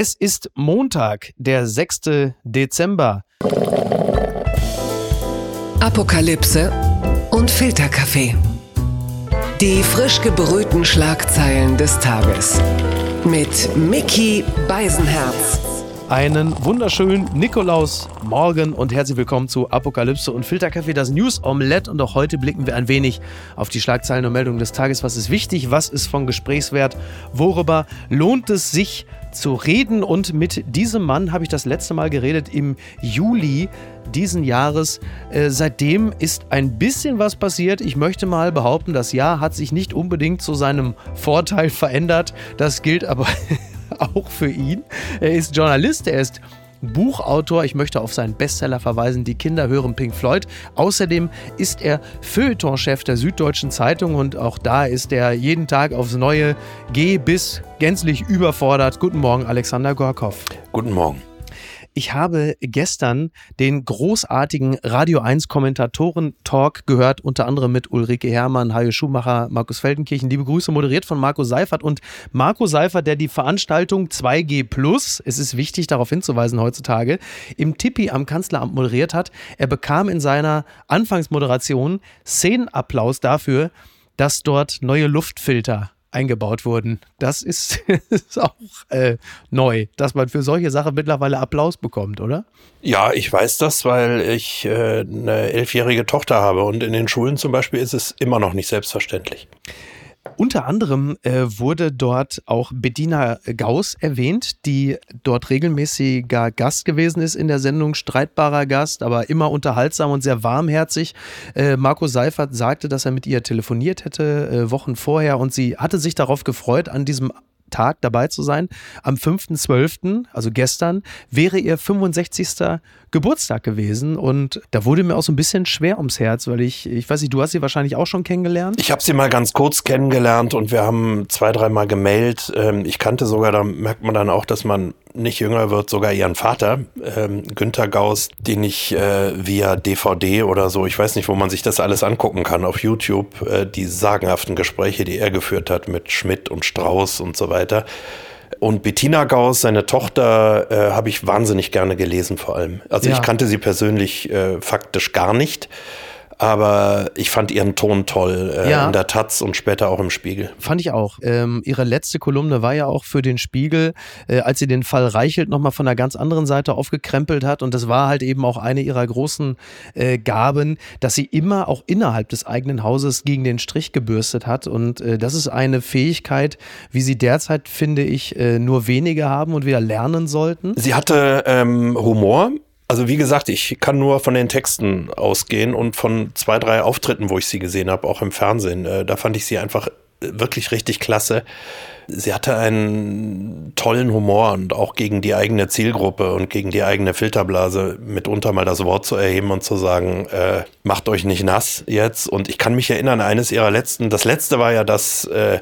Es ist Montag, der 6. Dezember. Apokalypse und Filterkaffee. Die frisch gebrühten Schlagzeilen des Tages. Mit Mickey Beisenherz. Einen wunderschönen Nikolaus Morgen und herzlich willkommen zu Apokalypse und Filterkaffee, das News Omelette. Und auch heute blicken wir ein wenig auf die Schlagzeilen und Meldungen des Tages. Was ist wichtig? Was ist von Gesprächswert? Worüber lohnt es sich zu reden? Und mit diesem Mann habe ich das letzte Mal geredet im Juli diesen Jahres. Äh, seitdem ist ein bisschen was passiert. Ich möchte mal behaupten, das Jahr hat sich nicht unbedingt zu seinem Vorteil verändert. Das gilt aber auch für ihn. Er ist Journalist, er ist Buchautor. Ich möchte auf seinen Bestseller verweisen, Die Kinder hören Pink Floyd. Außerdem ist er Feuilletonchef der Süddeutschen Zeitung und auch da ist er jeden Tag aufs Neue geh bis gänzlich überfordert. Guten Morgen, Alexander Gorkow. Guten Morgen. Ich habe gestern den großartigen Radio 1 Kommentatoren-Talk gehört, unter anderem mit Ulrike Herrmann, Hajo Schumacher, Markus Feldenkirchen. Liebe Grüße, moderiert von Marco Seifert. Und Marco Seifert, der die Veranstaltung 2G Plus, es ist wichtig darauf hinzuweisen heutzutage, im Tippi am Kanzleramt moderiert hat. Er bekam in seiner Anfangsmoderation Szenenapplaus dafür, dass dort neue Luftfilter eingebaut wurden. Das ist, ist auch äh, neu, dass man für solche Sachen mittlerweile Applaus bekommt, oder? Ja, ich weiß das, weil ich äh, eine elfjährige Tochter habe und in den Schulen zum Beispiel ist es immer noch nicht selbstverständlich. Unter anderem äh, wurde dort auch Bedina Gauss erwähnt, die dort regelmäßiger Gast gewesen ist in der Sendung, streitbarer Gast, aber immer unterhaltsam und sehr warmherzig. Äh, Marco Seifert sagte, dass er mit ihr telefoniert hätte äh, Wochen vorher und sie hatte sich darauf gefreut, an diesem Tag dabei zu sein. Am 5.12., also gestern, wäre ihr 65. Geburtstag gewesen und da wurde mir auch so ein bisschen schwer ums Herz, weil ich, ich weiß nicht, du hast sie wahrscheinlich auch schon kennengelernt? Ich habe sie mal ganz kurz kennengelernt und wir haben zwei, dreimal gemailt. Ähm, ich kannte sogar, da merkt man dann auch, dass man nicht jünger wird, sogar ihren Vater, ähm, Günther Gauss, den ich äh, via DVD oder so, ich weiß nicht, wo man sich das alles angucken kann, auf YouTube, äh, die sagenhaften Gespräche, die er geführt hat mit Schmidt und Strauß und so weiter. Und Bettina Gauss, seine Tochter, äh, habe ich wahnsinnig gerne gelesen vor allem. Also ja. ich kannte sie persönlich äh, faktisch gar nicht aber ich fand ihren Ton toll äh, ja. in der Taz und später auch im Spiegel. Fand ich auch. Ähm, ihre letzte Kolumne war ja auch für den Spiegel, äh, als sie den Fall Reichelt nochmal von einer ganz anderen Seite aufgekrempelt hat und das war halt eben auch eine ihrer großen äh, Gaben, dass sie immer auch innerhalb des eigenen Hauses gegen den Strich gebürstet hat und äh, das ist eine Fähigkeit, wie sie derzeit, finde ich, äh, nur wenige haben und wieder lernen sollten. Sie hatte ähm, Humor, also wie gesagt, ich kann nur von den Texten ausgehen und von zwei, drei Auftritten, wo ich sie gesehen habe, auch im Fernsehen. Äh, da fand ich sie einfach wirklich richtig klasse. Sie hatte einen tollen Humor und auch gegen die eigene Zielgruppe und gegen die eigene Filterblase mitunter mal das Wort zu erheben und zu sagen, äh, macht euch nicht nass jetzt. Und ich kann mich erinnern, eines ihrer letzten, das letzte war ja das, äh,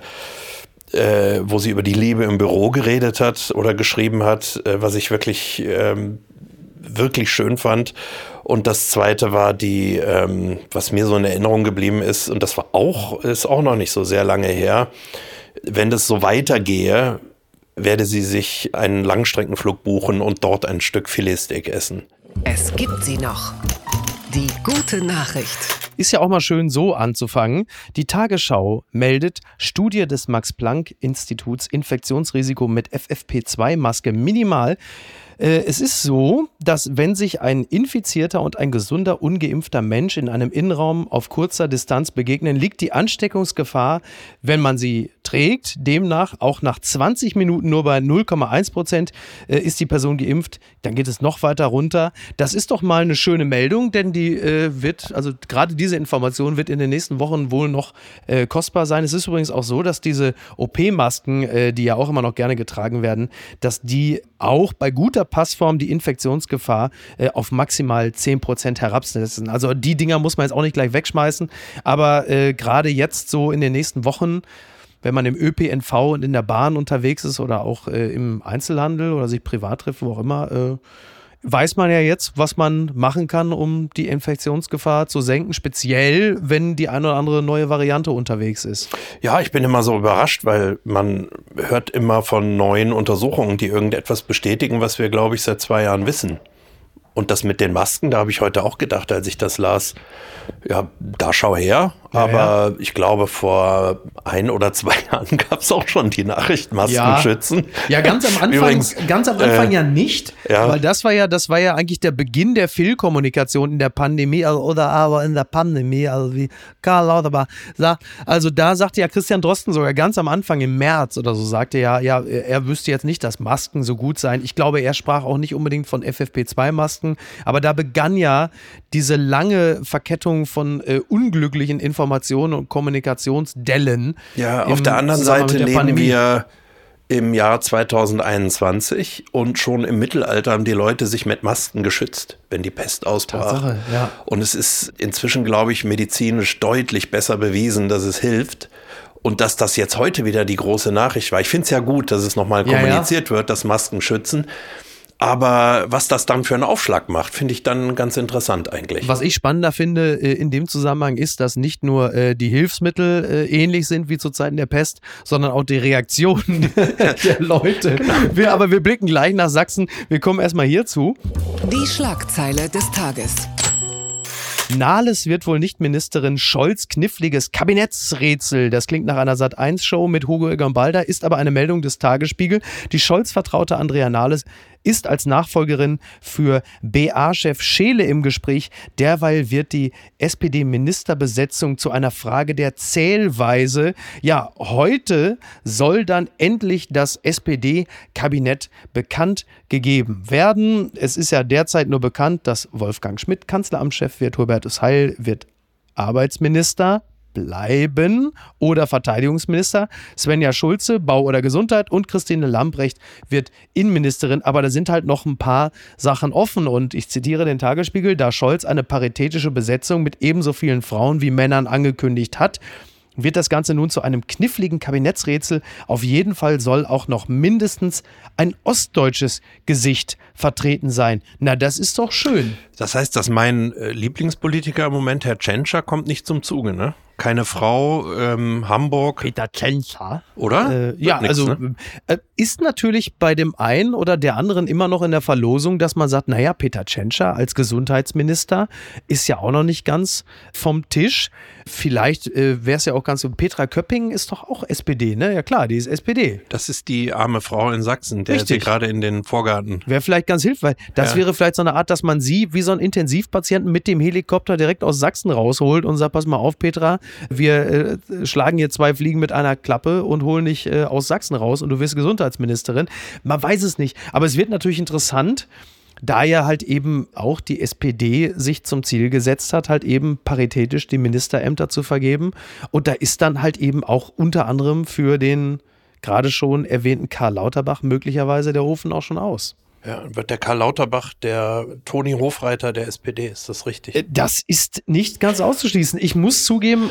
äh, wo sie über die Liebe im Büro geredet hat oder geschrieben hat, äh, was ich wirklich ähm, wirklich schön fand. Und das zweite war die, ähm, was mir so in Erinnerung geblieben ist, und das war auch, ist auch noch nicht so sehr lange her. Wenn das so weitergehe, werde sie sich einen Langstreckenflug buchen und dort ein Stück Filetsteak essen. Es gibt sie noch. Die gute Nachricht. Ist ja auch mal schön so anzufangen. Die Tagesschau meldet, Studie des Max-Planck-Instituts Infektionsrisiko mit FFP2-Maske minimal. Äh, es ist so, dass wenn sich ein infizierter und ein gesunder, ungeimpfter Mensch in einem Innenraum auf kurzer Distanz begegnen, liegt die Ansteckungsgefahr, wenn man sie trägt, demnach auch nach 20 Minuten nur bei 0,1 Prozent äh, ist die Person geimpft, dann geht es noch weiter runter. Das ist doch mal eine schöne Meldung, denn die äh, wird, also gerade diese Information wird in den nächsten Wochen wohl noch äh, kostbar sein. Es ist übrigens auch so, dass diese OP-Masken, äh, die ja auch immer noch gerne getragen werden, dass die auch bei guter Passform die Infektionsgefahr äh, auf maximal 10 Prozent herabsetzen. Also die Dinger muss man jetzt auch nicht gleich wegschmeißen, aber äh, gerade jetzt so in den nächsten Wochen wenn man im ÖPNV und in der Bahn unterwegs ist oder auch äh, im Einzelhandel oder sich privat trifft, wo auch immer, äh, weiß man ja jetzt, was man machen kann, um die Infektionsgefahr zu senken, speziell wenn die eine oder andere neue Variante unterwegs ist. Ja, ich bin immer so überrascht, weil man hört immer von neuen Untersuchungen, die irgendetwas bestätigen, was wir, glaube ich, seit zwei Jahren wissen. Und das mit den Masken, da habe ich heute auch gedacht, als ich das las, ja, da schau her. Aber ja. ich glaube, vor ein oder zwei Jahren gab es auch schon die Nachricht, Masken ja. schützen. Ja, ganz am Anfang, Übrigens, ganz am Anfang äh, ja nicht. Ja. Weil das war ja, das war ja eigentlich der Beginn der Fehlkommunikation in der Pandemie also, oder aber in der Pandemie, also wie Karl Lauterbach sagt. Also da sagte ja Christian Drosten sogar ganz am Anfang im März oder so, sagte ja, ja, er wüsste jetzt nicht, dass Masken so gut seien. Ich glaube, er sprach auch nicht unbedingt von FFP2-Masken, aber da begann ja diese lange Verkettung von äh, unglücklichen Informationen und Kommunikationsdellen. Ja, auf der anderen Seite der leben Pandemie. wir im Jahr 2021 und schon im Mittelalter haben die Leute sich mit Masken geschützt, wenn die Pest ausbrach. Tatsache, ja. Und es ist inzwischen, glaube ich, medizinisch deutlich besser bewiesen, dass es hilft. Und dass das jetzt heute wieder die große Nachricht war. Ich finde es ja gut, dass es nochmal kommuniziert ja. wird, dass Masken schützen. Aber was das dann für einen Aufschlag macht, finde ich dann ganz interessant eigentlich. Was ich spannender finde äh, in dem Zusammenhang ist, dass nicht nur äh, die Hilfsmittel äh, ähnlich sind wie zu Zeiten der Pest, sondern auch die Reaktionen der Leute. Wir, aber wir blicken gleich nach Sachsen. Wir kommen erstmal hierzu. Die Schlagzeile des Tages. Nahles wird wohl nicht Ministerin Scholz kniffliges Kabinettsrätsel. Das klingt nach einer Sat1-Show mit Hugo Egon Balder, ist aber eine Meldung des Tagesspiegel. Die Scholz-Vertraute Andrea Nahles ist als Nachfolgerin für BA-Chef Scheele im Gespräch. Derweil wird die SPD-Ministerbesetzung zu einer Frage der Zählweise. Ja, heute soll dann endlich das SPD-Kabinett bekannt gegeben werden. Es ist ja derzeit nur bekannt, dass Wolfgang Schmidt Kanzleramtschef wird, Hubertus Heil wird Arbeitsminister bleiben oder Verteidigungsminister. Svenja Schulze, Bau oder Gesundheit und Christine Lambrecht wird Innenministerin. Aber da sind halt noch ein paar Sachen offen und ich zitiere den Tagesspiegel, da Scholz eine paritätische Besetzung mit ebenso vielen Frauen wie Männern angekündigt hat wird das Ganze nun zu einem kniffligen Kabinettsrätsel. Auf jeden Fall soll auch noch mindestens ein ostdeutsches Gesicht vertreten sein. Na, das ist doch schön. Das heißt, dass mein äh, Lieblingspolitiker im Moment, Herr Tschentscher, kommt nicht zum Zuge, ne? Keine Frau, ähm, Hamburg. Peter Tschentscher. Oder? Äh, ja, nix, also ne? äh, ist natürlich bei dem einen oder der anderen immer noch in der Verlosung, dass man sagt, naja, Peter Tschentscher als Gesundheitsminister ist ja auch noch nicht ganz vom Tisch. Vielleicht äh, wäre es ja auch ganz so, Petra Köpping ist doch auch SPD, ne? Ja klar, die ist SPD. Das ist die arme Frau in Sachsen, der ist gerade in den Vorgarten. Wäre vielleicht ganz hilfreich. Das ja. wäre vielleicht so eine Art, dass man sie wie so ein Intensivpatienten mit dem Helikopter direkt aus Sachsen rausholt und sagt, pass mal auf, Petra, wir äh, schlagen hier zwei Fliegen mit einer Klappe und holen dich äh, aus Sachsen raus und du wirst Gesundheitsministerin. Man weiß es nicht. Aber es wird natürlich interessant, da ja halt eben auch die SPD sich zum Ziel gesetzt hat, halt eben paritätisch die Ministerämter zu vergeben. Und da ist dann halt eben auch unter anderem für den gerade schon erwähnten Karl Lauterbach möglicherweise der Ofen auch schon aus. Ja, wird der Karl Lauterbach der Toni Hofreiter der SPD, ist das richtig? Äh, das ist nicht ganz auszuschließen. Ich muss zugeben,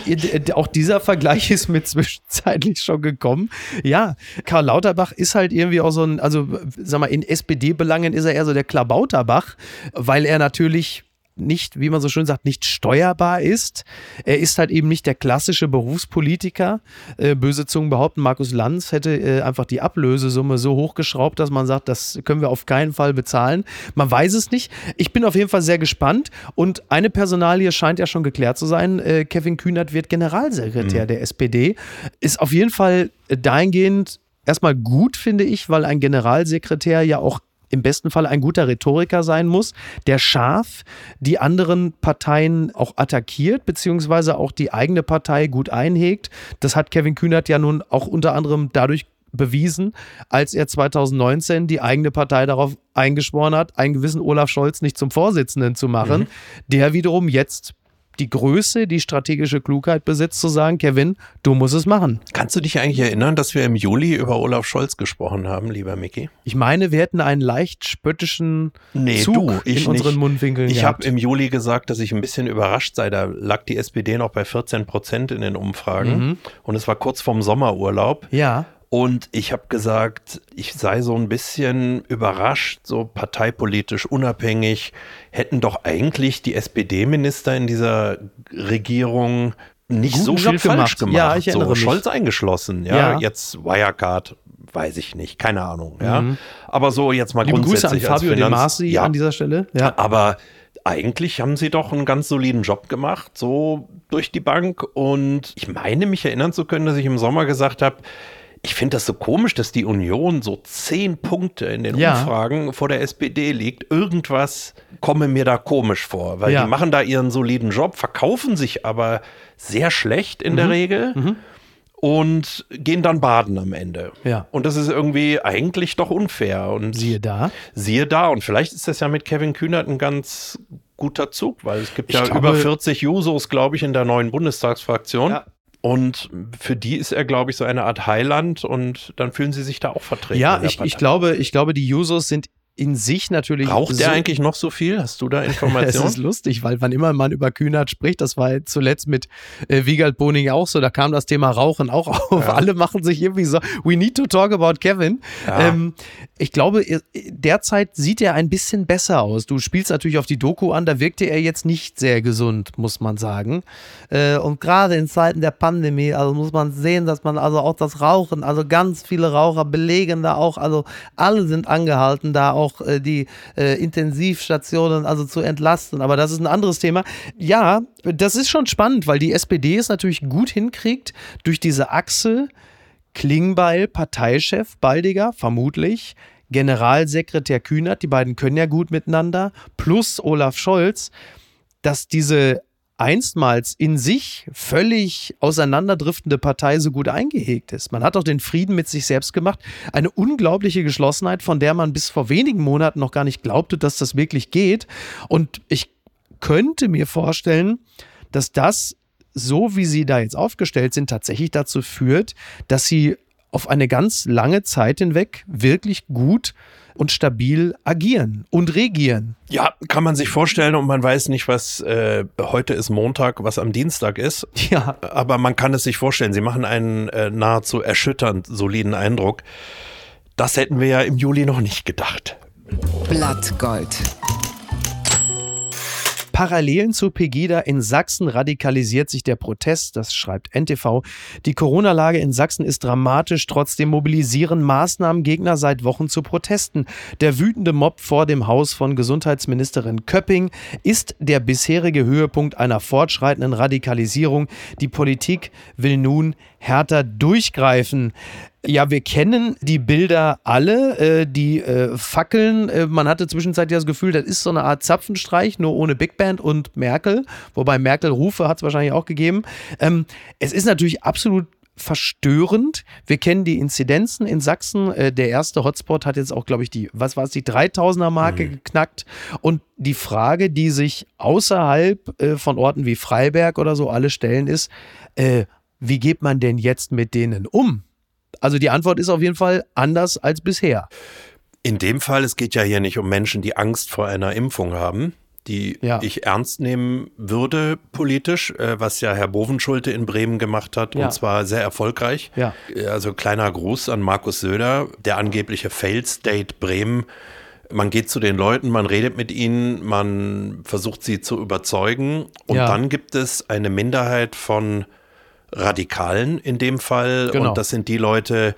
auch dieser Vergleich ist mir zwischenzeitlich schon gekommen. Ja, Karl Lauterbach ist halt irgendwie auch so ein, also sag mal, in SPD-Belangen ist er eher so der Klabauterbach, weil er natürlich nicht, wie man so schön sagt, nicht steuerbar ist. Er ist halt eben nicht der klassische Berufspolitiker. Äh, böse Zungen behaupten, Markus Lanz hätte äh, einfach die Ablösesumme so hochgeschraubt, dass man sagt, das können wir auf keinen Fall bezahlen. Man weiß es nicht. Ich bin auf jeden Fall sehr gespannt und eine Personalie scheint ja schon geklärt zu sein. Äh, Kevin Kühnert wird Generalsekretär mhm. der SPD. Ist auf jeden Fall dahingehend erstmal gut, finde ich, weil ein Generalsekretär ja auch im besten Fall ein guter Rhetoriker sein muss, der scharf die anderen Parteien auch attackiert, beziehungsweise auch die eigene Partei gut einhegt. Das hat Kevin Kühnert ja nun auch unter anderem dadurch bewiesen, als er 2019 die eigene Partei darauf eingeschworen hat, einen gewissen Olaf Scholz nicht zum Vorsitzenden zu machen, mhm. der wiederum jetzt die Größe, die strategische Klugheit besitzt, zu sagen, Kevin, du musst es machen. Kannst du dich eigentlich erinnern, dass wir im Juli über Olaf Scholz gesprochen haben, lieber Micky? Ich meine, wir hätten einen leicht spöttischen nee, Zug du, in nicht. unseren Mundwinkeln Ich habe im Juli gesagt, dass ich ein bisschen überrascht sei. Da lag die SPD noch bei 14 Prozent in den Umfragen mhm. und es war kurz vorm Sommerurlaub. Ja. Und ich habe gesagt, ich sei so ein bisschen überrascht, so parteipolitisch unabhängig, hätten doch eigentlich die SPD-Minister in dieser Regierung nicht Guten so Job viel falsch gemacht. gemacht. Ja, ich erinnere so, mich. Scholz eingeschlossen, ja, Ja. jetzt Wirecard, weiß ich nicht, keine Ahnung, ja. Aber so jetzt mal Mhm. Liebe Grüße an grundsätzlich als Fabio De Finanz- Masi ja, an dieser Stelle. Ja. aber eigentlich haben sie doch einen ganz soliden Job gemacht, so durch die Bank. Und ich meine, mich erinnern zu können, dass ich im Sommer gesagt habe, ich finde das so komisch, dass die Union so zehn Punkte in den Ja. Umfragen vor der SPD liegt. Irgendwas komme mir da komisch vor, weil Ja. die machen da ihren soliden Job, verkaufen sich aber sehr schlecht in Mhm. der Regel. Und gehen dann baden am Ende. Ja. Und das ist irgendwie eigentlich doch unfair. Und Siehe da. siehe da. Und vielleicht ist das ja mit Kevin Kühnert ein ganz guter Zug, weil es gibt Ich ja glaube- über 40 Jusos, glaube ich, in der neuen Bundestagsfraktion. Ja. Und für die ist er, glaube ich, so eine Art Heiland und dann fühlen sie sich da auch vertreten. Ja, ich, ich glaube, ich glaube, die Jusos sind in sich natürlich. Raucht so der eigentlich noch so viel? Hast du da Informationen? ist lustig, weil wann immer man über Kühnert spricht, das war zuletzt mit äh, Wiegald Boning auch so, da kam das Thema Rauchen auch auf. Alle machen sich irgendwie so, we need to talk about Kevin. Ja. Ähm, ich glaube, er- derzeit sieht er ein bisschen besser aus. Du spielst natürlich auf die Doku an, da wirkte er jetzt nicht sehr gesund, muss man sagen. Äh, und gerade in Zeiten der Pandemie, also muss man sehen, dass man also auch das Rauchen, also ganz viele Raucher belegen da auch, also alle sind angehalten, da auch äh, die äh, Intensivstationen also zu entlasten. Aber das ist ein anderes Thema. Ja, das ist schon spannend, weil die SPD es natürlich gut hinkriegt, durch diese Achse Klingbeil, Parteichef Baldiger, vermutlich, Generalsekretär Kühnert, die beiden können ja gut miteinander, plus Olaf Scholz, dass diese einstmals in sich völlig auseinanderdriftende Partei so gut eingehegt ist. Man hat auch den Frieden mit sich selbst gemacht. Eine unglaubliche Geschlossenheit, von der man bis vor wenigen Monaten noch gar nicht glaubte, dass das wirklich geht. Und ich könnte mir vorstellen, dass das, so wie sie da jetzt aufgestellt sind, tatsächlich dazu führt, dass sie auf eine ganz lange Zeit hinweg wirklich gut und stabil agieren und regieren. Ja, kann man sich vorstellen und man weiß nicht, was äh, heute ist Montag, was am Dienstag ist. Ja, Aber man kann es sich vorstellen. Sie machen einen äh, nahezu erschütternd soliden Eindruck. Das hätten wir ja im Juli noch nicht gedacht. Blattgold. Parallelen zu Pegida in Sachsen radikalisiert sich der Protest, das schreibt NTV. Die Corona-Lage in Sachsen ist dramatisch, trotzdem mobilisieren Maßnahmen Gegner seit Wochen zu Protesten. Der wütende Mob vor dem Haus von Gesundheitsministerin Köpping ist der bisherige Höhepunkt einer fortschreitenden Radikalisierung. Die Politik will nun härter durchgreifen. Ja, wir kennen die Bilder alle, äh, die äh, Fackeln. Äh, man hatte zwischenzeitlich das Gefühl, das ist so eine Art Zapfenstreich, nur ohne Big Band und Merkel. Wobei Merkel Rufe hat es wahrscheinlich auch gegeben. Ähm, es ist natürlich absolut verstörend. Wir kennen die Inzidenzen in Sachsen. Äh, der erste Hotspot hat jetzt auch, glaube ich, die, was war es, die 3000er Marke geknackt. Und die Frage, die sich außerhalb äh, von Orten wie Freiberg oder so alle stellen, ist, äh, wie geht man denn jetzt mit denen um? Also die Antwort ist auf jeden Fall anders als bisher. In dem Fall, es geht ja hier nicht um Menschen, die Angst vor einer Impfung haben, die Ja. ich ernst nehmen würde politisch, äh, was ja Herr Bovenschulte in Bremen gemacht hat Ja. und zwar sehr erfolgreich. Ja. Äh, Also kleiner Gruß an Markus Söder, der angebliche Failed State Bremen. Man geht zu den Leuten, man redet mit ihnen, man versucht sie zu überzeugen und dann gibt es eine Minderheit von Radikalen in dem Fall Genau. und das sind die Leute,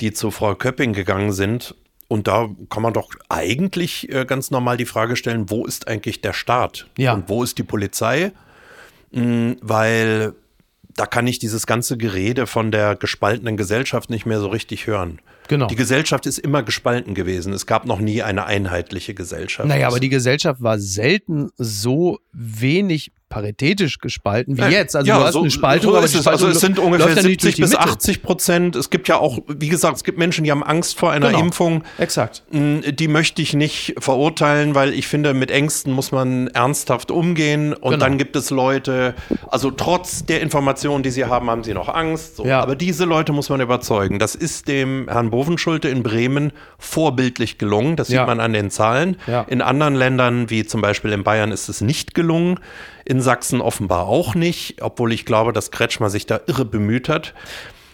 die zu Frau Köpping gegangen sind. Und da kann man doch eigentlich äh, ganz normal die Frage stellen, wo ist eigentlich der Staat? Ja. Und wo ist die Polizei? Mm, Weil da kann ich dieses ganze Gerede von der gespaltenen Gesellschaft nicht mehr so richtig hören. Genau. Die Gesellschaft ist immer gespalten gewesen. Es gab noch nie eine einheitliche Gesellschaft. Naja, aber die Gesellschaft war selten so wenig paritätisch gespalten wie jetzt. Also du hast eine Spaltung, so aber es. Also Spaltung es sind ungefähr ja nicht durch 70 die bis Mitte. 80 Prozent. Es gibt ja auch, wie gesagt, es gibt Menschen, die haben Angst vor einer Genau. Impfung. Exakt. Mm, Die möchte ich nicht verurteilen, weil ich finde, mit Ängsten muss man ernsthaft umgehen. Und Genau. dann gibt es Leute, also trotz der Informationen, die sie haben, haben sie noch Angst. So. Ja. Aber diese Leute muss man überzeugen. Das ist dem Herrn Bovenschulte in Bremen vorbildlich gelungen. Das Ja. sieht man an den Zahlen. Ja. In anderen Ländern, wie zum Beispiel in Bayern, ist es nicht gelungen. In Sachsen offenbar auch nicht, obwohl ich glaube, dass Kretschmer sich da irre bemüht hat.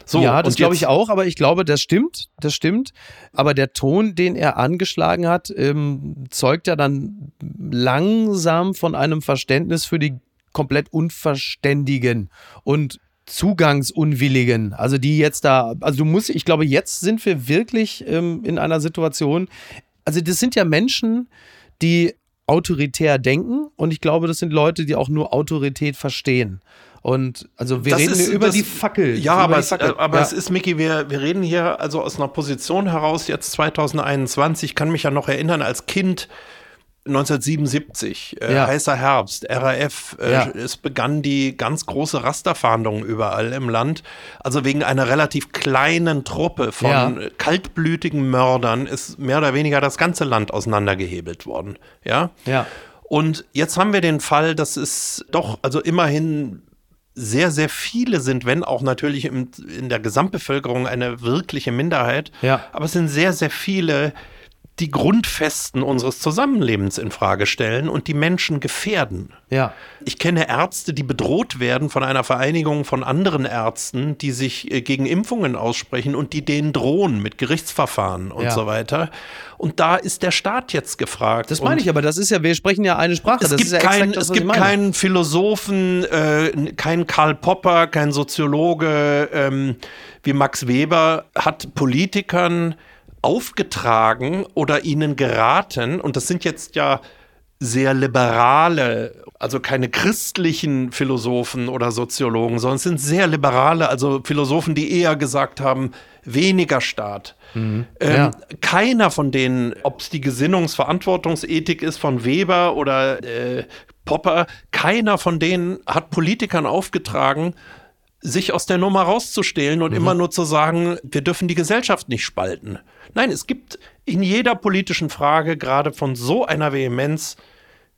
So, ja, das glaube ich auch, aber ich glaube, das stimmt, das stimmt. Aber der Ton, den er angeschlagen hat, ähm, zeugt ja dann langsam von einem Verständnis für die komplett Unverständigen und Zugangsunwilligen. Also die jetzt da, also du musst, ich glaube, jetzt sind wir wirklich ähm, in einer Situation, also das sind ja Menschen, die autoritär denken und ich glaube, das sind Leute, die auch nur Autorität verstehen. Und also wir Das reden ist- über das- die Fackel. Ja, aber, es, Fackel. äh, aber ja. es ist, Micky, wir, wir reden hier also aus einer Position heraus, jetzt 2021, ich kann mich ja noch erinnern, als Kind 1977, äh, Ja. heißer Herbst, RAF, äh, Ja. es begann die ganz große Rasterfahndung überall im Land. Also wegen einer relativ kleinen Truppe von Ja. kaltblütigen Mördern ist mehr oder weniger das ganze Land auseinandergehebelt worden. Ja. Ja. Und jetzt haben wir den Fall, dass es doch, also immerhin sehr, sehr viele sind, wenn auch natürlich im, in der Gesamtbevölkerung eine wirkliche Minderheit. Ja. Aber es sind sehr, sehr viele, die Grundfesten unseres Zusammenlebens in Frage stellen und die Menschen gefährden. Ja. Ich kenne Ärzte, die bedroht werden von einer Vereinigung von anderen Ärzten, die sich äh, gegen Impfungen aussprechen und die denen drohen mit Gerichtsverfahren und Ja. so weiter. Und da ist der Staat jetzt gefragt. Das meine ich, aber das ist ja, wir sprechen ja eine Sprache. es das gibt, ist ja kein, das, es gibt keinen Philosophen, äh, keinen Karl Popper, keinen Soziologe ähm, wie Max Weber hat Politikern aufgetragen oder ihnen geraten, und das sind jetzt ja sehr liberale, also keine christlichen Philosophen oder Soziologen, sondern es sind sehr liberale, also Philosophen, die eher gesagt haben, weniger Staat. Ähm, Ja. Keiner von denen, ob es die Gesinnungsverantwortungsethik ist von Weber oder äh, Popper, keiner von denen hat Politikern aufgetragen, sich aus der Nummer rauszustehlen und immer nur zu sagen, wir dürfen die Gesellschaft nicht spalten. Nein, es gibt in jeder politischen Frage gerade von so einer Vehemenz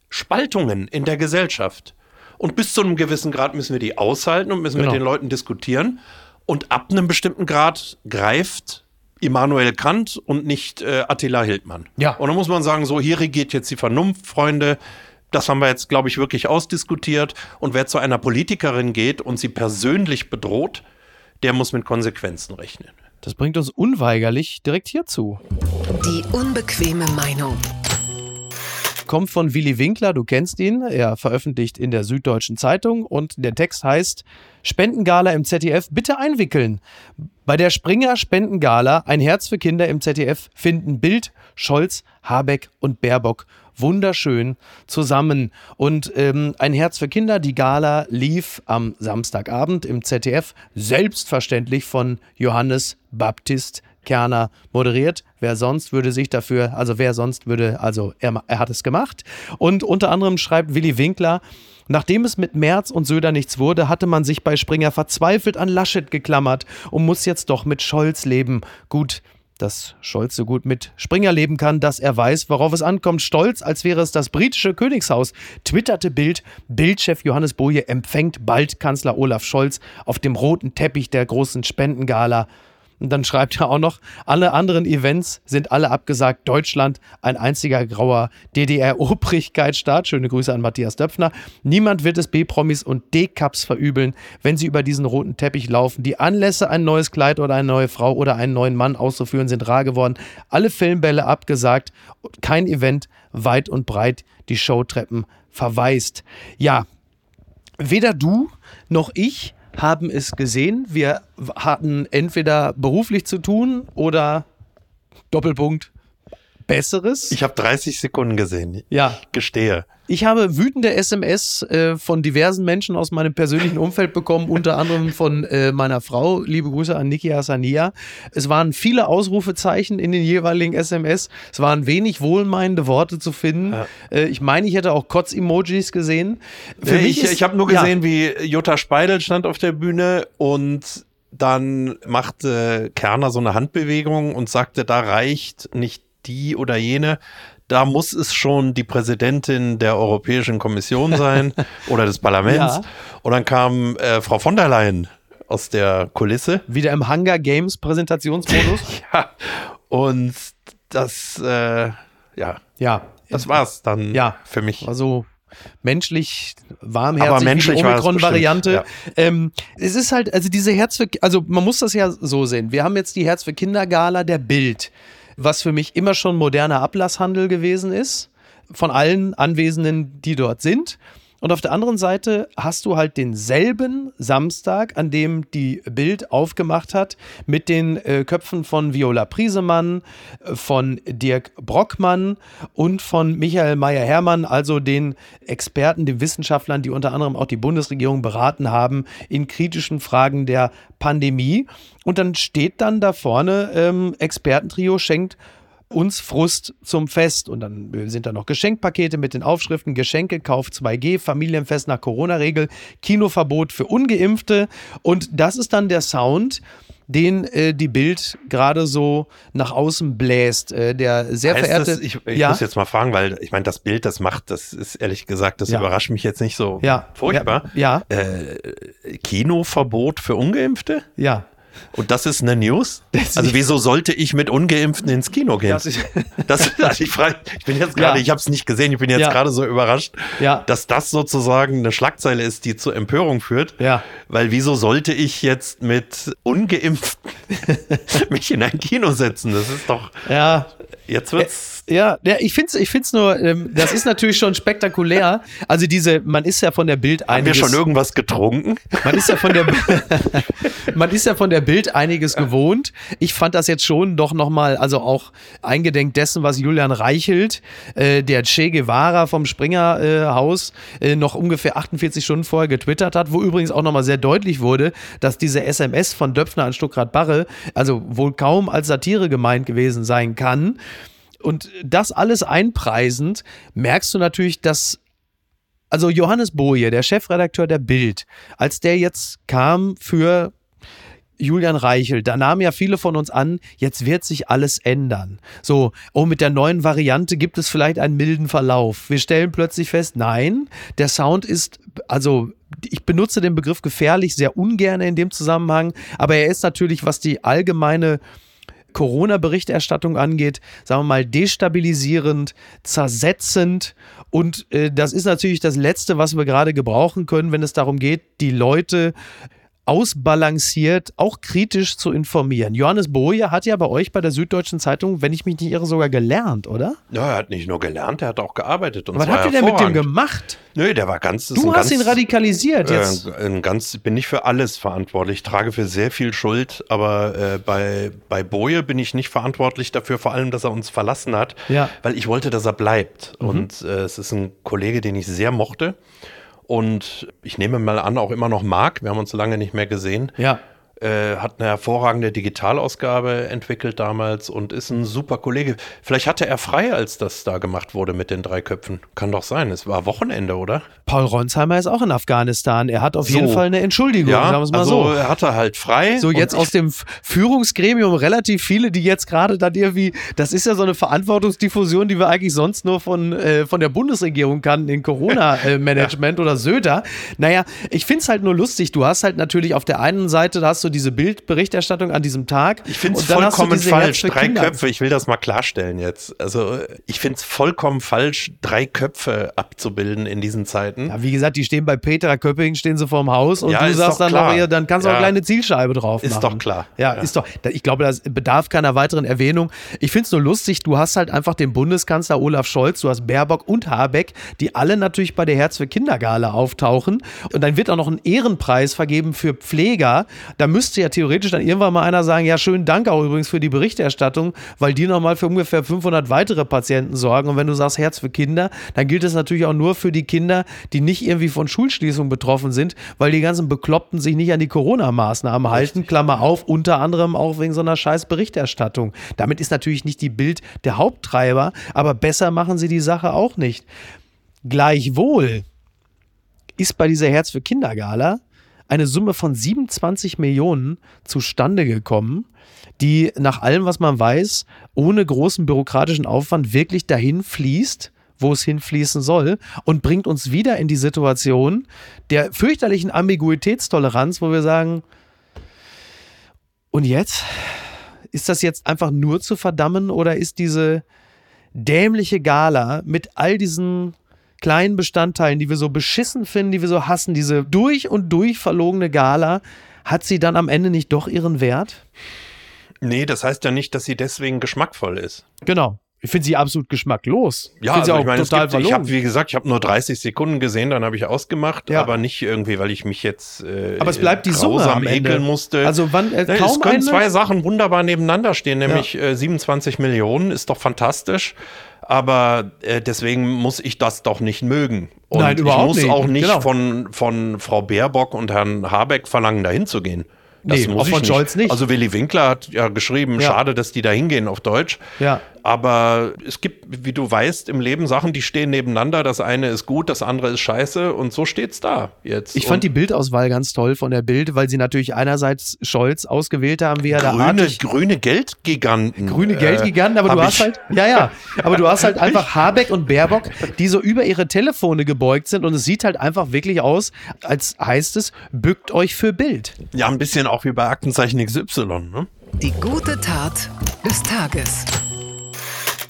Spaltungen in der Gesellschaft. Und bis zu einem gewissen Grad müssen wir die aushalten und müssen Genau. mit den Leuten diskutieren. Und ab einem bestimmten Grad greift Immanuel Kant und nicht äh, Attila Hildmann. Ja. Und dann muss man sagen, so hier regiert jetzt die Vernunft, Freunde. Das haben wir jetzt, glaube ich, wirklich ausdiskutiert. Und wer zu einer Politikerin geht und sie persönlich bedroht, der muss mit Konsequenzen rechnen. Das bringt uns unweigerlich direkt hierzu. Die unbequeme Meinung. Kommt von Willy Winkler, du kennst ihn. Er veröffentlicht in der Süddeutschen Zeitung und der Text heißt: Spendengala im ZDF bitte einwickeln. Bei der Springer Spendengala Ein Herz für Kinder im ZDF finden Bild, Scholz, Habeck und Baerbock wunderschön zusammen. Und ähm, Ein Herz für Kinder, die Gala lief am Samstagabend im ZDF, selbstverständlich von Johannes Baptist Kerner moderiert. Wer sonst würde sich dafür, also wer sonst würde, also er, er hat es gemacht. Und unter anderem schreibt Willy Winkler, Nachdem es mit Merz und Söder nichts wurde, hatte man sich bei Springer verzweifelt an Laschet geklammert und muss jetzt doch mit Scholz leben. Gut, dass Scholz so gut mit Springer leben kann, dass er weiß, worauf es ankommt. Stolz, als wäre es das britische Königshaus, twitterte Bild, Bildchef Johannes Boje empfängt bald Kanzler Olaf Scholz auf dem roten Teppich der großen Spendengala. Und dann schreibt er auch noch, alle anderen Events sind alle abgesagt. Deutschland, ein einziger grauer DDR-Obrigkeitsstaat. Schöne Grüße an Matthias Döpfner. Niemand wird es B-Promis und D-Cups verübeln, wenn sie über diesen roten Teppich laufen. Die Anlässe, ein neues Kleid oder eine neue Frau oder einen neuen Mann auszuführen, sind rar geworden. Alle Filmbälle abgesagt. Kein Event weit und breit die Showtreppen verwaist. Ja, weder du noch ich haben es gesehen. Wir hatten entweder beruflich zu tun oder Doppelpunkt Besseres. Ich habe 30 Sekunden gesehen. ja, Ich gestehe. ich habe wütende SMS äh, von diversen Menschen aus meinem persönlichen Umfeld bekommen, unter anderem von äh, meiner Frau. Liebe Grüße an Niki Hassania. Es waren viele Ausrufezeichen in den jeweiligen SMS. Es waren wenig wohlmeinende Worte zu finden. Äh, ich meine, ich hätte auch Kotz-Emojis gesehen. Für Ja, mich ich ist- ich habe nur ja. gesehen, wie Jutta Speidel stand auf der Bühne und dann machte Kerner so eine Handbewegung und sagte, da reicht nicht die oder jene. Da muss es schon die Präsidentin der Europäischen Kommission sein oder des Parlaments. Ja. Und dann kam äh, Frau von der Leyen aus der Kulisse. Wieder im Hunger Games Präsentationsmodus. Ja. Und das, äh, ja, ja. das war's dann Ja. für mich. Also menschlich warmherzig Aber menschlich wie die war es Omikron-Variante. bestimmt, Ähm, es ist halt, also diese Herz für, also man muss das ja so sehen. Wir haben jetzt die Herz für Kinder Gala der Bild, was für mich immer schon moderner Ablasshandel gewesen ist, von allen Anwesenden, die dort sind. Und auf der anderen Seite hast du halt denselben Samstag, an dem die Bild aufgemacht hat, mit den äh, Köpfen von Viola Priesemann, äh, von Dirk Brockmann und von Michael Meyer-Hermann, also den Experten, den Wissenschaftlern, die unter anderem auch die Bundesregierung beraten haben in kritischen Fragen der Pandemie. Und dann steht dann da vorne ähm, Expertentrio schenkt uns Frust zum Fest. Und dann sind da noch Geschenkpakete mit den Aufschriften Geschenke, Kauf 2G, Familienfest nach Corona-Regel, Kinoverbot für Ungeimpfte. Und das ist dann der Sound, den äh, die Bild gerade so nach außen bläst. Äh, der sehr Heißt verehrte. das, ich ich ja, muss jetzt mal fragen, weil ich meine, das Bild, das macht, das ist ehrlich gesagt, das Ja. überrascht mich jetzt nicht so ja, furchtbar. Ja, Äh, Kinoverbot für Ungeimpfte? ja. Und das ist eine News? Also wieso sollte ich mit Ungeimpften ins Kino gehen? Das ist- Das, also ich, frage, ich bin jetzt gerade, Ja. ich habe es nicht gesehen, ich bin jetzt Ja. gerade so überrascht, Ja. dass das sozusagen eine Schlagzeile ist, die zur Empörung führt. Ja. Weil wieso sollte ich jetzt mit Ungeimpften mich in ein Kino setzen? Das ist doch, ja. jetzt wird's. Ja, ja ich finde es ich find's nur, ähm, das ist natürlich schon spektakulär. Also diese, man ist ja von der Bild Haben wir einiges, schon irgendwas getrunken? man ist ja von der, man ist ja von der Bild einiges gewohnt. Ich fand das jetzt schon doch nochmal, also auch eingedenk dessen, was Julian Reichelt, äh, der Che Guevara vom Springer äh, Haus, äh, noch ungefähr 48 Stunden vorher getwittert hat, wo übrigens auch nochmal sehr deutlich wurde, dass diese SMS von Döpfner an Stuckrad-Barre, also wohl kaum als Satire gemeint gewesen sein kann. Und das alles einpreisend, merkst du natürlich, dass also Johannes Boje, der Chefredakteur der Bild, als der jetzt kam für Julian Reichelt, da nahmen ja viele von uns an, jetzt wird sich alles ändern. So, oh, mit der neuen Variante gibt es vielleicht einen milden Verlauf. Wir stellen plötzlich fest, nein, der Sound ist, also ich benutze den Begriff gefährlich sehr ungern in dem Zusammenhang, aber er ist natürlich, was die allgemeine Corona-Berichterstattung angeht, sagen wir mal, destabilisierend, zersetzend. Und äh, das ist natürlich das Letzte, was wir gerade gebrauchen können, wenn es darum geht, die Leute ausbalanciert, auch kritisch zu informieren. Johannes Boje hat ja bei euch bei der Süddeutschen Zeitung, wenn ich mich nicht irre, sogar gelernt, oder? Ja, er hat nicht nur gelernt, er hat auch gearbeitet. Und Was habt ihr denn mit dem gemacht? Nö, der war ganz. Du hast ganz, ihn radikalisiert jetzt. Äh, ganz, bin nicht für alles verantwortlich, trage für sehr viel Schuld, aber äh, bei, bei Boje bin ich nicht verantwortlich dafür, vor allem, dass er uns verlassen hat, Ja. Mhm. weil ich wollte, dass er bleibt. Und äh, es ist ein Kollege, den ich sehr mochte und ich nehme mal an, auch immer noch mag. Wir haben uns lange nicht mehr gesehen. ja. Äh, hat eine hervorragende Digitalausgabe entwickelt damals und ist ein super Kollege. Vielleicht hatte er frei, als das da gemacht wurde mit den drei Köpfen. Kann doch sein. Es war Wochenende, oder? Paul Ronsheimer ist auch in Afghanistan. Er hat auf jeden So. Fall eine Entschuldigung, sagen wir es mal also so. er hatte halt frei. So, jetzt aus dem Führungsgremium relativ viele, die jetzt gerade dann irgendwie, das ist ja so eine Verantwortungsdiffusion, die wir eigentlich sonst nur von, äh, von der Bundesregierung kannten in Corona-Management oder Söder. Naja, ich finde es halt nur lustig. Du hast halt natürlich auf der einen Seite, da hast du diese Bildberichterstattung an diesem Tag. Ich finde es vollkommen falsch. Drei Kinder. Köpfe, ich will das mal klarstellen jetzt. Also ich finde es vollkommen falsch, drei Köpfe abzubilden in diesen Zeiten. Ja, wie gesagt, die stehen bei Petra Köpping, stehen sie vorm Haus und Ja, du ist sagst dann klar. noch, ja, dann kannst du auch Ja. eine kleine Zielscheibe drauf Ist machen. doch klar. Ja, Ja. ist doch, ich glaube, das bedarf keiner weiteren Erwähnung. Ich finde es nur lustig, du hast halt einfach den Bundeskanzler Olaf Scholz, du hast Baerbock und Habeck, die alle natürlich bei der Herz für Kindergala auftauchen. Und dann wird auch noch ein Ehrenpreis vergeben für Pfleger. Da müsste ja theoretisch dann irgendwann mal einer sagen, ja, schönen Dank auch übrigens für die Berichterstattung, weil die nochmal für ungefähr 500 weitere Patienten sorgen. Und wenn du sagst Herz für Kinder, dann gilt es natürlich auch nur für die Kinder, die nicht irgendwie von Schulschließungen betroffen sind, weil die ganzen Bekloppten sich nicht an die Corona-Maßnahmen halten. Klammer auf, unter anderem auch wegen so einer scheiß Berichterstattung. Damit ist natürlich nicht die Bild der Haupttreiber, aber besser machen sie die Sache auch nicht. Gleichwohl ist bei dieser Herz für Kinder Gala eine Summe von 27 Millionen zustande gekommen, die nach allem, was man weiß, ohne großen bürokratischen Aufwand wirklich dahin fließt, wo es hinfließen soll und bringt uns wieder in die Situation der fürchterlichen Ambiguitätstoleranz, wo wir sagen, und jetzt? Ist das jetzt einfach nur zu verdammen oder ist diese dämliche Gala mit all diesen kleinen Bestandteilen, die wir so beschissen finden, die wir so hassen, diese durch und durch verlogene Gala, hat sie dann am Ende nicht doch ihren Wert? Nee, das heißt ja nicht, dass sie deswegen geschmackvoll ist. Genau. Ich finde sie absolut geschmacklos. Ja, ich, also sie ich meine, total gibt, ich habe, wie gesagt, ich habe nur 30 Sekunden gesehen, dann habe ich ausgemacht, Ja. aber nicht irgendwie, weil ich mich jetzt äh, Aber es bleibt die Summe am Ende. ekeln musste. Also wann äh, Ne, kaum es können eine, zwei Sachen wunderbar nebeneinander stehen, nämlich äh, 27 Millionen, ist doch fantastisch. Aber äh, deswegen muss ich das doch nicht mögen. Und Nein, überhaupt ich muss nicht. auch nicht Genau. von, von Frau Baerbock und Herrn Habeck verlangen, dahin zu gehen. Das Nee, muss auch von nicht. Scholz nicht. Also Willy Winkler hat ja geschrieben, Ja. schade, dass die da hingehen auf Deutsch. Ja. Aber es gibt, wie du weißt, im Leben Sachen, die stehen nebeneinander. Das eine ist gut, das andere ist scheiße und so steht's da jetzt. Ich fand die und Bildauswahl ganz toll von der Bild, weil sie natürlich einerseits Scholz ausgewählt haben, wie er da grüne, artig grüne Geldgiganten. grüne äh, Geldgiganten, aber hab du hast ich- halt, ja, ja, aber du hast halt einfach Habeck und Baerbock, die so über ihre Telefone gebeugt sind und es sieht halt einfach wirklich aus, als heißt es, bückt euch für Bild. Ja, ein bisschen auch wie bei Aktenzeichen XY. Ne? Die gute Tat des Tages.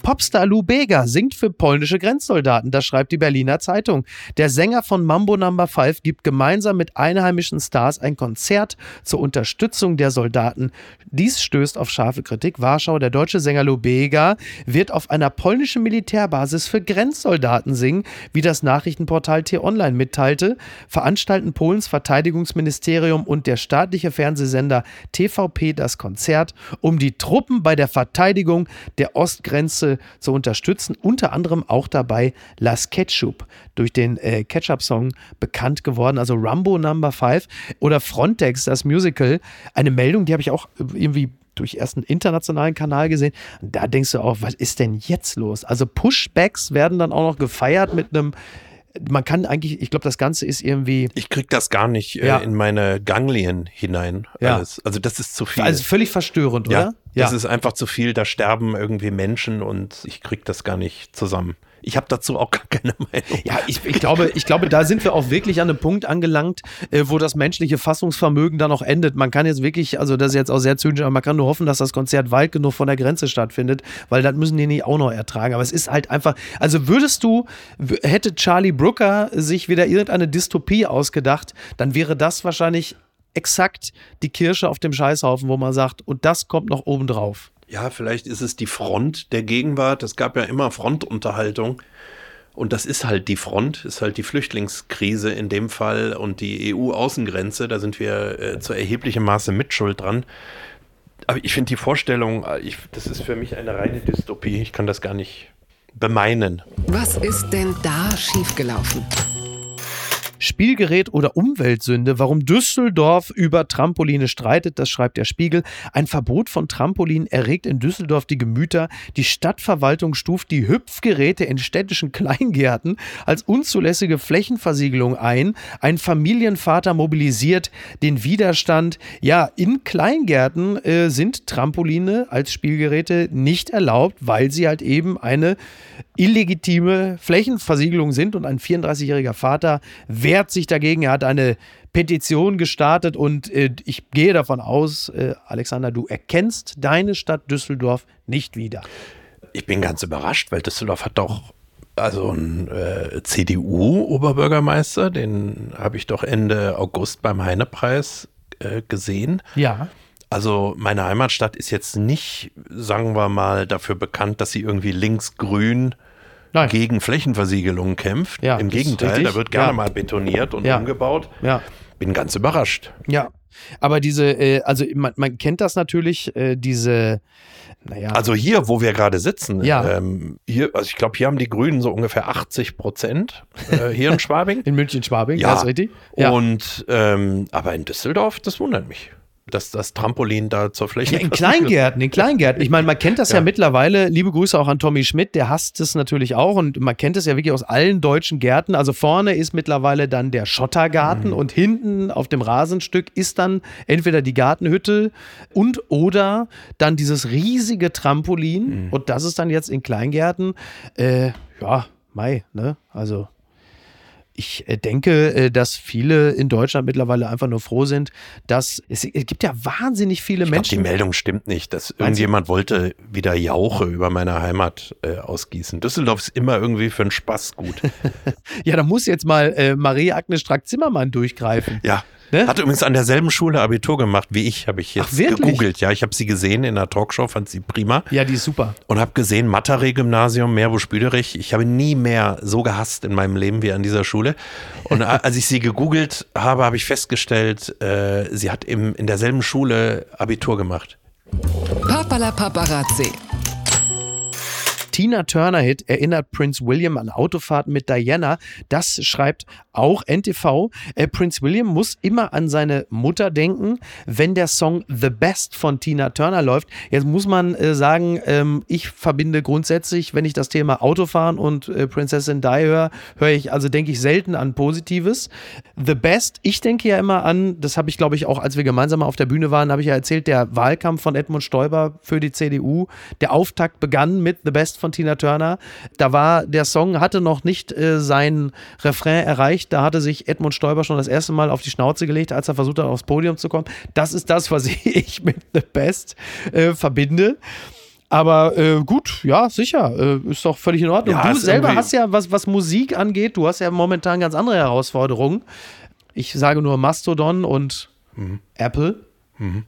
Popstar Lou Bega singt für polnische Grenzsoldaten, das schreibt die Berliner Zeitung. Der Sänger von Mambo Number 5 gibt gemeinsam mit einheimischen Stars ein Konzert zur Unterstützung der Soldaten. Dies stößt auf scharfe Kritik. Warschau, der deutsche Sänger Lou Bega wird auf einer polnischen Militärbasis für Grenzsoldaten singen, wie das Nachrichtenportal T-Online mitteilte. Veranstalten Polens Verteidigungsministerium und der staatliche Fernsehsender TVP das Konzert, um die Truppen bei der Verteidigung der Ostgrenze zu unterstützen. Unter anderem auch dabei Las Ketchup, durch den äh, Ketchup-Song bekannt geworden, also Rumbo Number 5 oder Frontex, das Musical. Eine Meldung, die habe ich auch irgendwie durch erst einen internationalen Kanal gesehen. Da denkst du auch, was ist denn jetzt los? Also Pushbacks werden dann auch noch gefeiert mit einem, man kann eigentlich, ich glaube, das Ganze ist irgendwie, Ich krieg das gar nicht äh, Ja. in meine Ganglien hinein. Ja. Alles. Also das ist zu viel. also völlig verstörend, ja, oder? das ist einfach zu viel. Da sterben irgendwie Menschen und ich krieg das gar nicht zusammen. Ich habe dazu auch gar keine Meinung. Ja, ich, ich, glaube, ich glaube, da sind wir auch wirklich an einem Punkt angelangt, äh, wo das menschliche Fassungsvermögen dann auch endet. Man kann jetzt wirklich, also das ist jetzt auch sehr zynisch, aber man kann nur hoffen, dass das Konzert weit genug von der Grenze stattfindet, weil das müssen die nicht auch noch ertragen. Aber es ist halt einfach, also würdest du, hätte Charlie Brooker sich wieder irgendeine Dystopie ausgedacht, dann wäre das wahrscheinlich exakt die Kirsche auf dem Scheißhaufen, wo man sagt, und das kommt noch oben drauf. Ja, vielleicht ist es die Front der Gegenwart. Es gab ja immer Frontunterhaltung. Und das ist halt die Front, ist halt die Flüchtlingskrise in dem Fall und die EU-Außengrenze. Da sind wir äh, zu erheblichem Maße mitschuld dran. Aber ich finde die Vorstellung, äh, ich, das ist für mich eine reine Dystopie. Ich kann das gar nicht bemeinen. Was ist denn da schiefgelaufen? Spielgerät oder Umweltsünde, warum Düsseldorf über Trampoline streitet, das schreibt der Spiegel. Ein Verbot von Trampolinen erregt in Düsseldorf die Gemüter. Die Stadtverwaltung stuft die Hüpfgeräte in städtischen Kleingärten als unzulässige Flächenversiegelung ein. Ein Familienvater mobilisiert den Widerstand. Ja, in Kleingärten äh, sind Trampoline als Spielgeräte nicht erlaubt, weil sie halt eben eine illegitime Flächenversiegelung sind und ein 34-jähriger Vater wehrt sich dagegen. Er hat eine Petition gestartet und äh, ich gehe davon aus, äh, Alexander, du erkennst deine Stadt Düsseldorf nicht wieder. Ich bin ganz überrascht, weil Düsseldorf hat doch also einen äh, CDU-Oberbürgermeister, den habe ich doch Ende August beim Heinepreis äh, gesehen. Ja. Also meine Heimatstadt ist jetzt nicht, sagen wir mal, dafür bekannt, dass sie irgendwie links-grün Nein. gegen Flächenversiegelungen kämpft. Ja, Im Gegenteil, da wird gerne Ja. mal betoniert und Ja. umgebaut. Ja. Bin ganz überrascht. Ja. Aber diese, äh, also man, man kennt das natürlich, äh, diese, naja. Also hier, wo wir gerade sitzen, Ja. ähm, hier, also ich glaube, hier haben die Grünen so ungefähr 80 Prozent äh, hier in Schwabing. in München-Schwabing, Ja. das ist richtig? Ja. Und ähm, aber in Düsseldorf, das wundert mich, dass das Trampolin da zur Fläche. Ja, in Kleingärten, in Kleingärten. Ich meine, man kennt das ja. Ja. mittlerweile. Liebe Grüße auch an Tommy Schmidt, der hasst es natürlich auch und man kennt es ja wirklich aus allen deutschen Gärten. Also vorne ist mittlerweile dann der Schottergarten und hinten auf dem Rasenstück ist dann entweder die Gartenhütte und oder dann dieses riesige Trampolin und das ist dann jetzt in Kleingärten. Äh, ja, Mai, ne? Also ich äh, denke, äh, dass viele in Deutschland mittlerweile einfach nur froh sind, dass es, es gibt ja wahnsinnig viele ich Menschen. Glaub, die Meldung stimmt nicht, dass irgendjemand wollte wieder Jauche über meine Heimat äh, ausgießen. Düsseldorf ist immer irgendwie für einen Spaß gut. ja, da muss jetzt mal äh, Marie-Agnes Strack-Zimmermann durchgreifen. Ja, Ne? Hat übrigens an derselben Schule Abitur gemacht wie ich, habe ich jetzt Ach, gegoogelt. Ja, ich habe sie gesehen in der Talkshow, fand sie prima. Ja, die ist super. Und habe gesehen, Matare-Gymnasium, Meerbusch-Büderich. Ich habe nie mehr so gehasst in meinem Leben wie an dieser Schule. Und als ich sie gegoogelt habe, habe ich festgestellt, äh, sie hat im, in derselben Schule Abitur gemacht. Papala Paparazzi. Tina Turner-Hit erinnert Prince William an Autofahrten mit Diana. Das schreibt auch NTV. Äh, Prince William muss immer an seine Mutter denken, wenn der Song The Best von Tina Turner läuft. Jetzt muss man äh, sagen, ähm, ich verbinde grundsätzlich, wenn ich das Thema Autofahren und äh, Prinzessin Di höre, höre ich, also denke ich selten an Positives. The Best, ich denke ja immer an, das habe ich glaube ich auch, als wir gemeinsam auf der Bühne waren, habe ich ja erzählt, der Wahlkampf von Edmund Stoiber für die CDU. Der Auftakt begann mit The Best von von Tina Turner. Da war der Song, hatte noch nicht äh, seinen Refrain erreicht. Da hatte sich Edmund Stoiber schon das erste Mal auf die Schnauze gelegt, als er versucht hat, aufs Podium zu kommen. Das ist das, was ich mit The Best äh, verbinde. Aber äh, gut, ja, sicher, äh, ist doch völlig in Ordnung. Ja, du selber hast ja, was, was Musik angeht, du hast ja momentan ganz andere Herausforderungen. Ich sage nur Mastodon und mhm. Apple. Mhm.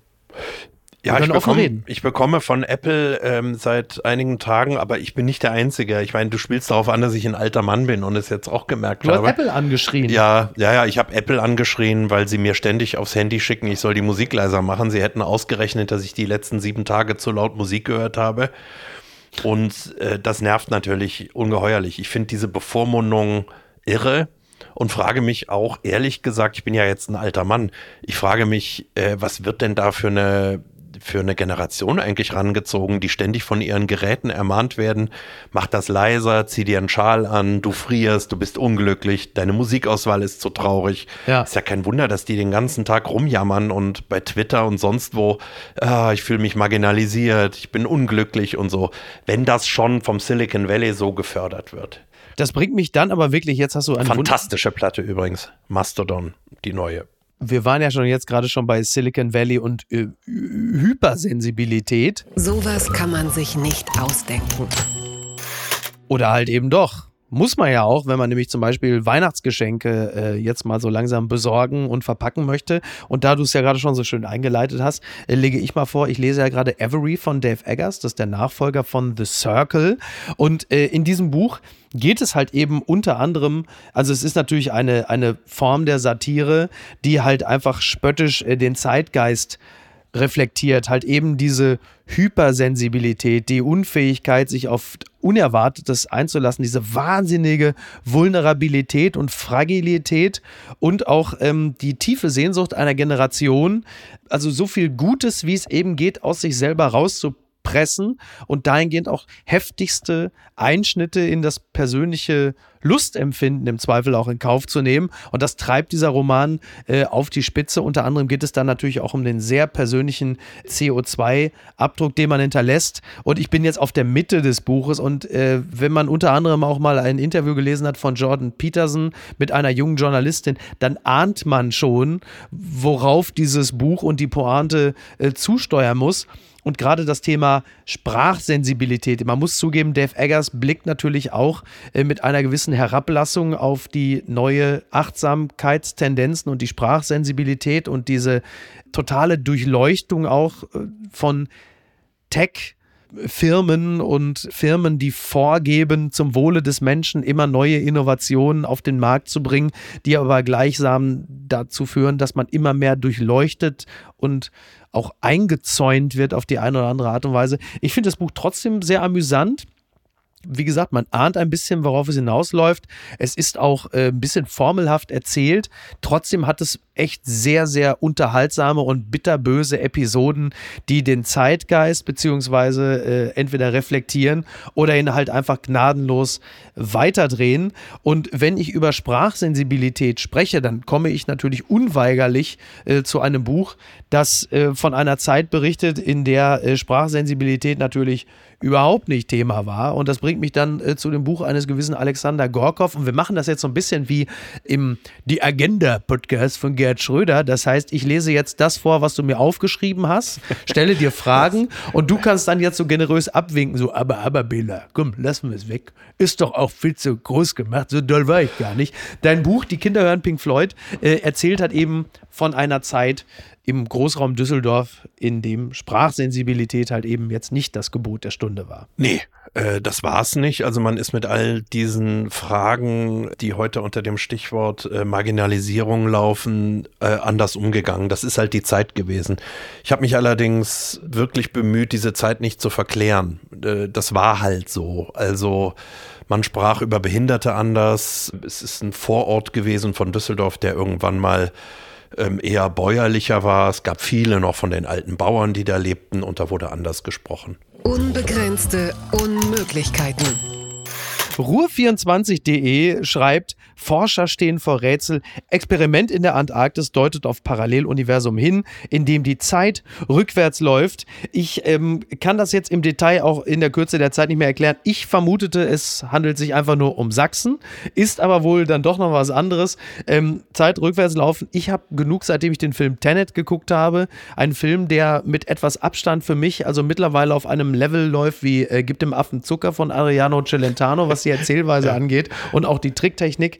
Ja, ich bekomme, ich bekomme, von Apple ähm, seit einigen Tagen, aber ich bin nicht der Einzige. Ich meine, du spielst darauf an, dass ich ein alter Mann bin und es jetzt auch gemerkt du habe. Du hast Apple angeschrien. Ja, ja, ja, ich habe Apple angeschrien, weil sie mir ständig aufs Handy schicken, ich soll die Musik leiser machen. Sie hätten ausgerechnet, dass ich die letzten sieben Tage zu laut Musik gehört habe. Und äh, das nervt natürlich ungeheuerlich. Ich finde diese Bevormundung irre und frage mich auch, ehrlich gesagt, ich bin ja jetzt ein alter Mann, ich frage mich, äh, was wird denn da für eine für eine Generation eigentlich rangezogen, die ständig von ihren Geräten ermahnt werden, mach das leiser, zieh dir einen Schal an, du frierst, du bist unglücklich, deine Musikauswahl ist zu traurig. Ja. Ist ja kein Wunder, dass die den ganzen Tag rumjammern und bei Twitter und sonst wo, ah, ich fühle mich marginalisiert, ich bin unglücklich und so, wenn das schon vom Silicon Valley so gefördert wird. Das bringt mich dann aber wirklich, jetzt hast du eine Fantastische Platte übrigens, Mastodon, die neue wir waren ja schon jetzt gerade schon bei Silicon Valley und äh, Hypersensibilität. Sowas kann man sich nicht ausdenken. Oder halt eben doch. Muss man ja auch, wenn man nämlich zum Beispiel Weihnachtsgeschenke äh, jetzt mal so langsam besorgen und verpacken möchte. Und da du es ja gerade schon so schön eingeleitet hast, äh, lege ich mal vor, ich lese ja gerade Every von Dave Eggers, das ist der Nachfolger von The Circle. Und äh, in diesem Buch geht es halt eben unter anderem, also es ist natürlich eine, eine Form der Satire, die halt einfach spöttisch äh, den Zeitgeist reflektiert, halt eben diese Hypersensibilität, die Unfähigkeit, sich auf Unerwartetes einzulassen, diese wahnsinnige Vulnerabilität und Fragilität und auch ähm, die tiefe Sehnsucht einer Generation, also so viel Gutes, wie es eben geht, aus sich selber rauszubringen pressen und dahingehend auch heftigste Einschnitte in das persönliche Lustempfinden im Zweifel auch in Kauf zu nehmen. Und das treibt dieser Roman äh, auf die Spitze. Unter anderem geht es dann natürlich auch um den sehr persönlichen CO2-Abdruck, den man hinterlässt. Und ich bin jetzt auf der Mitte des Buches und äh, wenn man unter anderem auch mal ein Interview gelesen hat von Jordan Peterson mit einer jungen Journalistin, dann ahnt man schon, worauf dieses Buch und die Pointe äh, zusteuern muss. Und gerade das Thema Sprachsensibilität. Man muss zugeben, Dave Eggers blickt natürlich auch äh, mit einer gewissen Herablassung auf die neue Achtsamkeitstendenzen und die Sprachsensibilität und diese totale Durchleuchtung auch äh, von Tech. Firmen und Firmen, die vorgeben, zum Wohle des Menschen immer neue Innovationen auf den Markt zu bringen, die aber gleichsam dazu führen, dass man immer mehr durchleuchtet und auch eingezäunt wird auf die eine oder andere Art und Weise. Ich finde das Buch trotzdem sehr amüsant. Wie gesagt, man ahnt ein bisschen, worauf es hinausläuft. Es ist auch äh, ein bisschen formelhaft erzählt. Trotzdem hat es echt sehr, sehr unterhaltsame und bitterböse Episoden, die den Zeitgeist beziehungsweise äh, entweder reflektieren oder ihn halt einfach gnadenlos weiterdrehen. Und wenn ich über Sprachsensibilität spreche, dann komme ich natürlich unweigerlich äh, zu einem Buch, das äh, von einer Zeit berichtet, in der äh, Sprachsensibilität natürlich überhaupt nicht Thema war. Und das bringt mich dann äh, zu dem Buch eines gewissen Alexander Gorkov. Und wir machen das jetzt so ein bisschen wie im Die Agenda-Podcast von Gerd Schröder. Das heißt, ich lese jetzt das vor, was du mir aufgeschrieben hast, stelle dir Fragen und du kannst dann jetzt so generös abwinken, so, aber, aber, Bela, komm, lassen wir es weg. Ist doch auch viel zu groß gemacht, so doll war ich gar nicht. Dein Buch, Die Kinder hören Pink Floyd, äh, erzählt hat eben von einer Zeit, im Großraum Düsseldorf, in dem Sprachsensibilität halt eben jetzt nicht das Gebot der Stunde war. Nee, äh, das war es nicht. Also man ist mit all diesen Fragen, die heute unter dem Stichwort äh, Marginalisierung laufen, äh, anders umgegangen. Das ist halt die Zeit gewesen. Ich habe mich allerdings wirklich bemüht, diese Zeit nicht zu verklären. Äh, das war halt so. Also man sprach über Behinderte anders. Es ist ein Vorort gewesen von Düsseldorf, der irgendwann mal ähm, eher bäuerlicher war. Es gab viele noch von den alten Bauern, die da lebten und da wurde anders gesprochen. Unbegrenzte Unmöglichkeiten. Ruhr24.de schreibt, Forscher stehen vor Rätsel. Experiment in der Antarktis deutet auf Paralleluniversum hin, in dem die Zeit rückwärts läuft. Ich ähm, kann das jetzt im Detail auch in der Kürze der Zeit nicht mehr erklären. Ich vermutete, es handelt sich einfach nur um Sachsen, ist aber wohl dann doch noch was anderes. Ähm, Zeit rückwärts laufen. Ich habe genug, seitdem ich den Film Tenet geguckt habe. Ein Film, der mit etwas Abstand für mich, also mittlerweile auf einem Level läuft wie äh, Gibt dem Affen Zucker von Ariano Celentano, was die Erzählweise angeht und auch die Tricktechnik.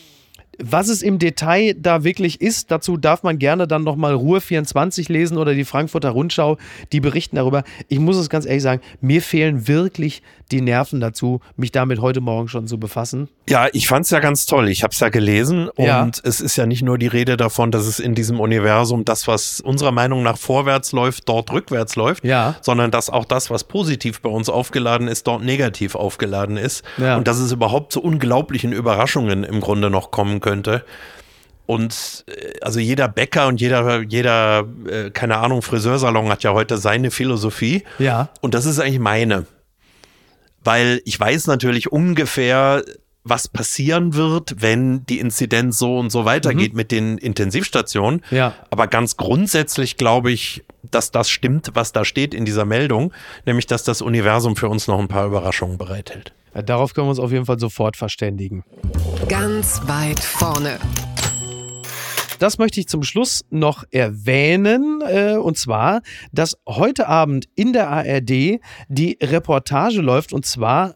Was es im Detail da wirklich ist, dazu darf man gerne dann nochmal Ruhe 24 lesen oder die Frankfurter Rundschau, die berichten darüber. Ich muss es ganz ehrlich sagen, mir fehlen wirklich die Nerven dazu, mich damit heute Morgen schon zu befassen. Ja, ich fand es ja ganz toll. Ich habe es ja gelesen und ja. es ist ja nicht nur die Rede davon, dass es in diesem Universum das, was unserer Meinung nach vorwärts läuft, dort rückwärts läuft, ja. sondern dass auch das, was positiv bei uns aufgeladen ist, dort negativ aufgeladen ist ja. und dass es überhaupt zu unglaublichen Überraschungen im Grunde noch kommen könnte. Und äh, also jeder Bäcker und jeder, jeder, äh, keine Ahnung, Friseursalon hat ja heute seine Philosophie. Ja. Und das ist eigentlich meine weil ich weiß natürlich ungefähr, was passieren wird, wenn die Inzidenz so und so weitergeht mhm. mit den Intensivstationen. Ja. Aber ganz grundsätzlich glaube ich, dass das stimmt, was da steht in dieser Meldung, nämlich dass das Universum für uns noch ein paar Überraschungen bereithält. Ja, darauf können wir uns auf jeden Fall sofort verständigen. Ganz weit vorne das möchte ich zum Schluss noch erwähnen. Äh, und zwar, dass heute Abend in der ARD die Reportage läuft und zwar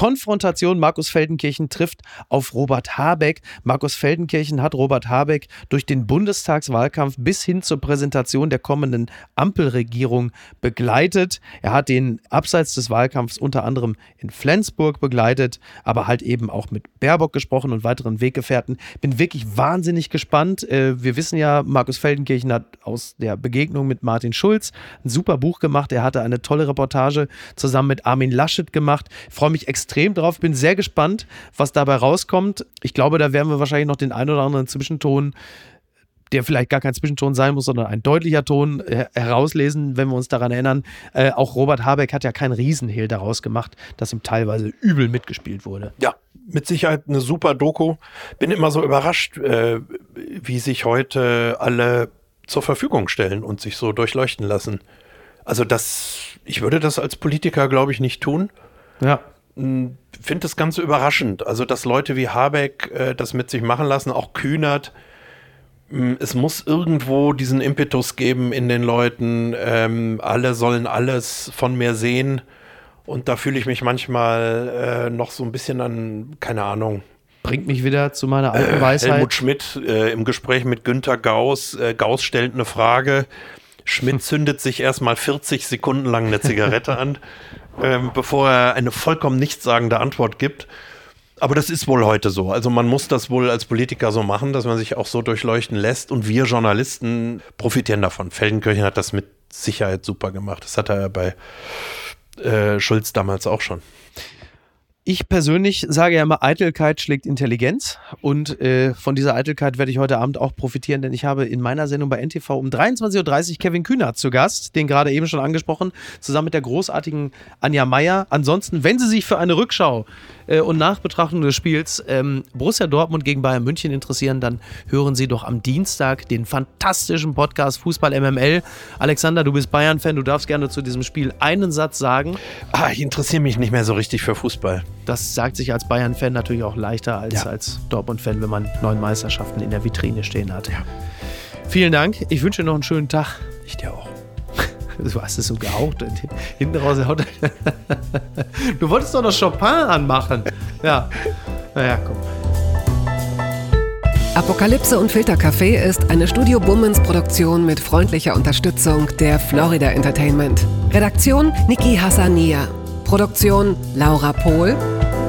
Konfrontation. Markus Feldenkirchen trifft auf Robert Habeck. Markus Feldenkirchen hat Robert Habeck durch den Bundestagswahlkampf bis hin zur Präsentation der kommenden Ampelregierung begleitet. Er hat den abseits des Wahlkampfs unter anderem in Flensburg begleitet, aber halt eben auch mit Baerbock gesprochen und weiteren Weggefährten. Bin wirklich wahnsinnig gespannt. Äh, wir wissen ja, Markus Feldenkirchen hat aus der Begegnung mit Martin Schulz ein super Buch gemacht. Er hatte eine tolle Reportage zusammen mit Armin Laschet gemacht. Ich freue mich extrem extrem drauf. Bin sehr gespannt, was dabei rauskommt. Ich glaube, da werden wir wahrscheinlich noch den ein oder anderen Zwischenton der vielleicht gar kein Zwischenton sein muss, sondern ein deutlicher Ton äh, herauslesen, wenn wir uns daran erinnern. Äh, auch Robert Habeck hat ja keinen Riesenhehl daraus gemacht, dass ihm teilweise übel mitgespielt wurde. Ja, mit Sicherheit eine super Doku. Bin immer so überrascht, äh, wie sich heute alle zur Verfügung stellen und sich so durchleuchten lassen. Also das, ich würde das als Politiker, glaube ich, nicht tun. Ja finde das Ganze überraschend. Also, dass Leute wie Habeck äh, das mit sich machen lassen, auch Kühnert. Es muss irgendwo diesen Impetus geben in den Leuten. Ähm, alle sollen alles von mir sehen. Und da fühle ich mich manchmal äh, noch so ein bisschen an, keine Ahnung. Bringt mich wieder zu meiner alten äh, Weisheit. Helmut Schmidt äh, im Gespräch mit Günter Gauss. Äh, Gauss stellt eine Frage. Schmidt zündet sich erstmal 40 Sekunden lang eine Zigarette an ähm, bevor er eine vollkommen nichtssagende Antwort gibt. Aber das ist wohl heute so. Also man muss das wohl als Politiker so machen, dass man sich auch so durchleuchten lässt. Und wir Journalisten profitieren davon. Feldenkirchen hat das mit Sicherheit super gemacht. Das hat er bei äh, Schulz damals auch schon. Ich persönlich sage ja immer, Eitelkeit schlägt Intelligenz. Und äh, von dieser Eitelkeit werde ich heute Abend auch profitieren, denn ich habe in meiner Sendung bei NTV um 23.30 Uhr Kevin Kühner zu Gast, den gerade eben schon angesprochen, zusammen mit der großartigen Anja Meier. Ansonsten, wenn Sie sich für eine Rückschau äh, und Nachbetrachtung des Spiels ähm, Borussia Dortmund gegen Bayern München interessieren, dann hören Sie doch am Dienstag den fantastischen Podcast Fußball MML. Alexander, du bist Bayern-Fan, du darfst gerne zu diesem Spiel einen Satz sagen. Ah, ich interessiere mich nicht mehr so richtig für Fußball. Das sagt sich als Bayern-Fan natürlich auch leichter als ja. als Dortmund-Fan, wenn man neun Meisterschaften in der Vitrine stehen hat. Ja. Vielen Dank. Ich wünsche dir noch einen schönen Tag. Ich dir auch. Du hast es so gehaucht. Hinten raus. Du wolltest doch noch Chopin anmachen. Ja. Naja, komm. Apokalypse und Filtercafé ist eine Studio Bummens Produktion mit freundlicher Unterstützung der Florida Entertainment. Redaktion Niki Hassania. Produktion Laura Pohl.